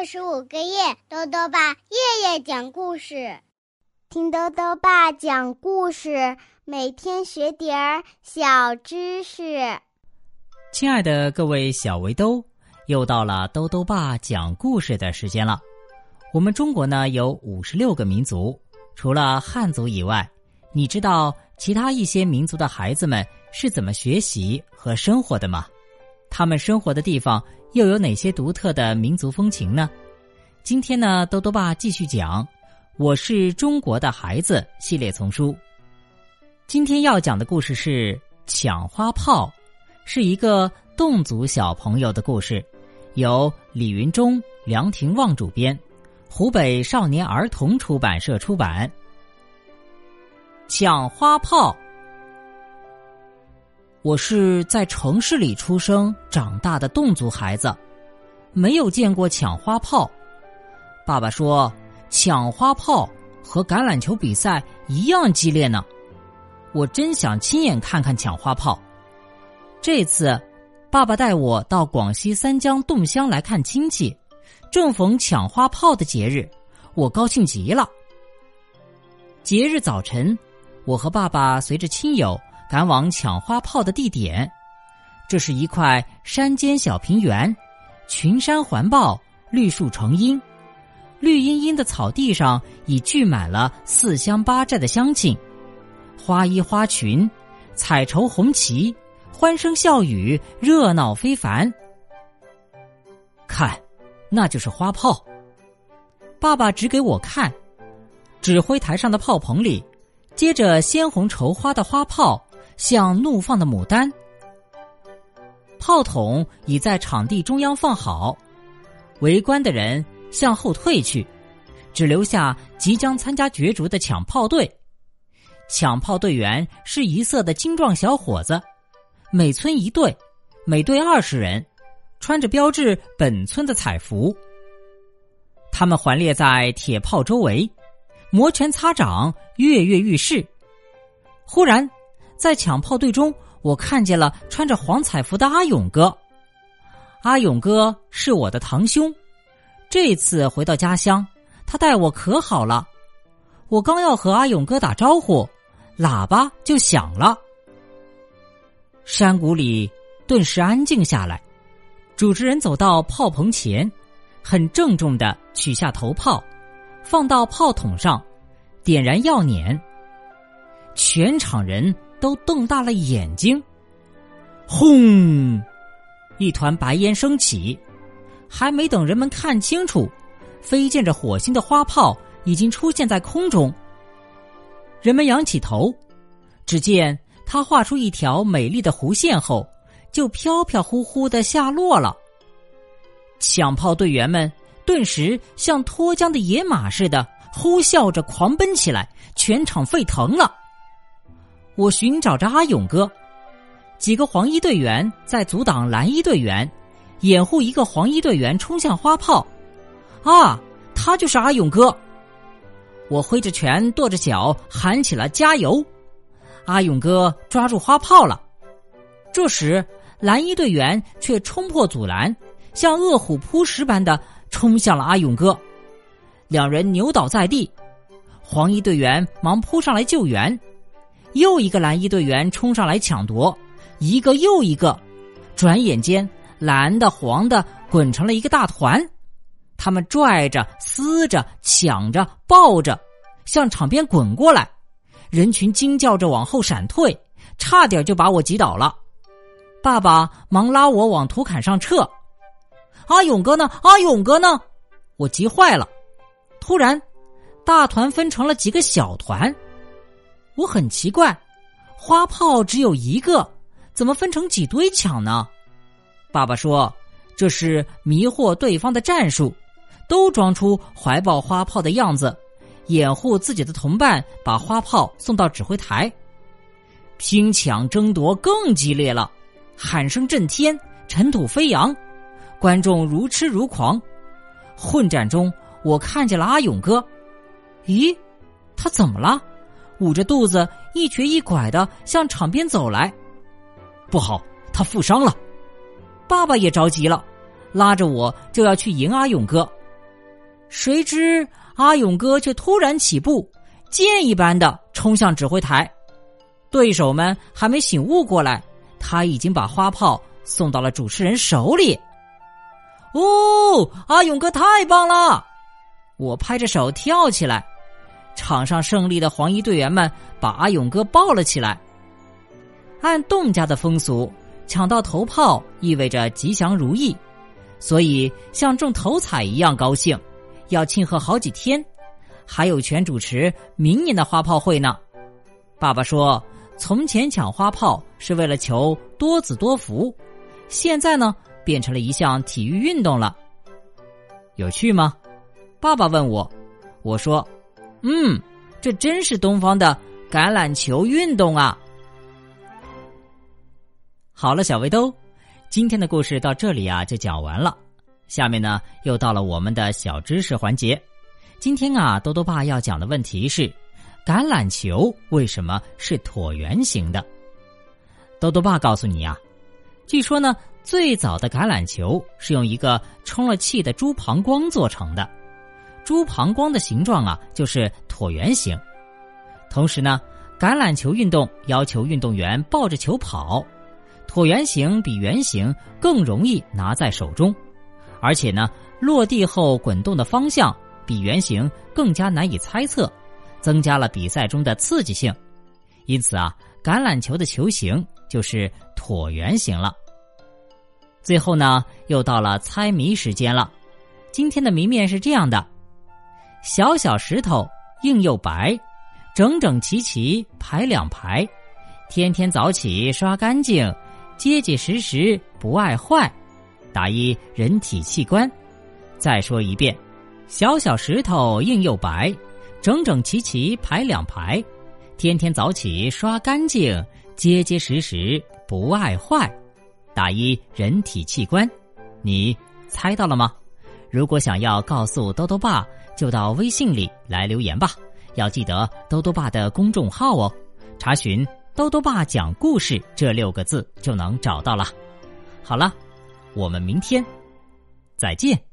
二十五个夜，豆豆爸夜夜讲故事，听豆豆爸讲故事，每天学点儿小知识。亲爱的各位小围兜，又到了豆豆爸讲故事的时间了。我们中国呢有五十六个民族，除了汉族以外，你知道其他一些民族的孩子们是怎么学习和生活的吗？他们生活的地方又有哪些独特的民族风情呢？今天呢，豆豆爸继续讲《我是中国的孩子》系列丛书。今天要讲的故事是抢花炮，是一个侗族小朋友的故事，由李云中、梁廷旺主编，湖北少年儿童出版社出版。抢花炮。我是在城市里出生长大的侗族孩子，没有见过抢花炮。爸爸说，抢花炮和橄榄球比赛一样激烈呢。我真想亲眼看看抢花炮。这次，爸爸带我到广西三江侗乡来看亲戚，正逢抢花炮的节日，我高兴极了。节日早晨，我和爸爸随着亲友。赶往抢花炮的地点，这是一块山间小平原，群山环抱，绿树成荫，绿茵茵的草地上已聚满了四乡八寨的乡亲，花衣花裙，彩绸红旗，欢声笑语，热闹非凡。看，那就是花炮。爸爸指给我看，指挥台上的炮棚里，接着鲜红绸花的花炮。像怒放的牡丹，炮筒已在场地中央放好，围观的人向后退去，只留下即将参加角逐的抢炮队。抢炮队员是一色的精壮小伙子，每村一队，每队二十人，穿着标志本村的彩服。他们环列在铁炮周围，摩拳擦掌，跃跃欲试。忽然。在抢炮队中，我看见了穿着黄彩服的阿勇哥。阿勇哥是我的堂兄，这次回到家乡，他待我可好了。我刚要和阿勇哥打招呼，喇叭就响了。山谷里顿时安静下来。主持人走到炮棚前，很郑重的取下头炮，放到炮筒上，点燃药碾。全场人。都瞪大了眼睛，轰！一团白烟升起，还没等人们看清楚，飞溅着火星的花炮已经出现在空中。人们仰起头，只见它画出一条美丽的弧线后，就飘飘忽忽的下落了。抢炮队员们顿时像脱缰的野马似的呼啸着狂奔起来，全场沸腾了。我寻找着阿勇哥，几个黄衣队员在阻挡蓝衣队员，掩护一个黄衣队员冲向花炮。啊，他就是阿勇哥！我挥着拳，跺着脚，喊起了加油。阿勇哥抓住花炮了。这时，蓝衣队员却冲破阻拦，像饿虎扑食般的冲向了阿勇哥。两人扭倒在地，黄衣队员忙扑上来救援。又一个蓝衣队员冲上来抢夺，一个又一个，转眼间蓝的黄的滚成了一个大团，他们拽着、撕着、抢着、抱着，向场边滚过来，人群惊叫着往后闪退，差点就把我挤倒了。爸爸忙拉我往土坎上撤。阿勇哥呢？阿勇哥呢？我急坏了。突然，大团分成了几个小团。我很奇怪，花炮只有一个，怎么分成几堆抢呢？爸爸说，这是迷惑对方的战术，都装出怀抱花炮的样子，掩护自己的同伴把花炮送到指挥台。拼抢争夺更激烈了，喊声震天，尘土飞扬，观众如痴如狂。混战中，我看见了阿勇哥，咦，他怎么了？捂着肚子，一瘸一拐的向场边走来，不好，他负伤了。爸爸也着急了，拉着我就要去迎阿勇哥。谁知阿勇哥却突然起步，箭一般的冲向指挥台。对手们还没醒悟过来，他已经把花炮送到了主持人手里。哦，阿勇哥太棒了！我拍着手跳起来。场上胜利的黄衣队员们把阿勇哥抱了起来。按侗家的风俗，抢到头炮意味着吉祥如意，所以像中头彩一样高兴，要庆贺好几天，还有权主持明年的花炮会呢。爸爸说，从前抢花炮是为了求多子多福，现在呢变成了一项体育运动了。有趣吗？爸爸问我，我说，嗯，这真是东方的橄榄球运动啊。好了，小围兜，今天的故事到这里啊就讲完了。下面呢又到了我们的小知识环节。今天啊，多多爸要讲的问题是：橄榄球为什么是椭圆形的？多多爸告诉你啊，据说呢，最早的橄榄球是用一个充了气的猪膀胱做成的，猪膀胱的形状啊就是椭圆形。同时呢，橄榄球运动要求运动员抱着球跑。椭圆形比圆形更容易拿在手中，而且呢，落地后滚动的方向比圆形更加难以猜测，增加了比赛中的刺激性。因此啊，橄榄球的球形就是椭圆形了。最后呢，又到了猜谜时间了。今天的谜面是这样的：小小石头硬又白，整整齐齐排两排，天天早起刷干净。结结实实不爱坏，打一人体器官。再说一遍，小小石头硬又白，整整齐齐排两排，天天早起刷干净，结结实实不爱坏，打一人体器官。你猜到了吗？如果想要告诉兜兜爸，就到微信里来留言吧。要记得兜兜爸的公众号哦，查询。兜兜爸讲故事这六个字就能找到了。好了，我们明天再见。